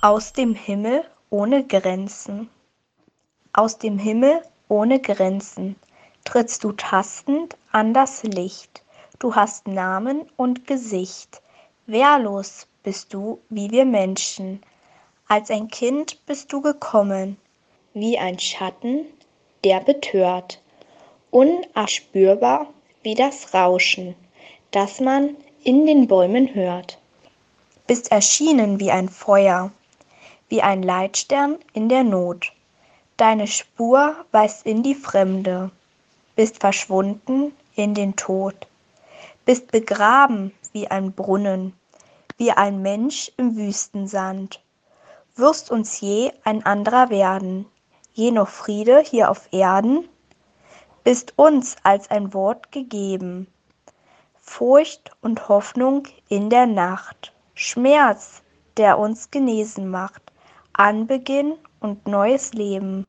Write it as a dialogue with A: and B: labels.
A: Aus dem Himmel ohne Grenzen. Aus dem Himmel ohne Grenzen trittst du tastend an das Licht. Du hast Namen und Gesicht. Wehrlos bist du wie wir Menschen. Als ein Kind bist du gekommen, wie ein Schatten, der betört. Unerspürbar wie das Rauschen, das man in den Bäumen hört. Bist erschienen wie ein Feuer, wie ein Leitstern in der Not. Deine Spur weist in die Fremde, bist verschwunden in den Tod, bist begraben wie ein Brunnen, wie ein Mensch im Wüstensand. Wirst uns je ein anderer werden, je noch Friede hier auf Erden? Bist uns als ein Wort gegeben, Furcht und Hoffnung in der Nacht, Schmerz, der uns genesen macht, Anbeginn und neues Leben.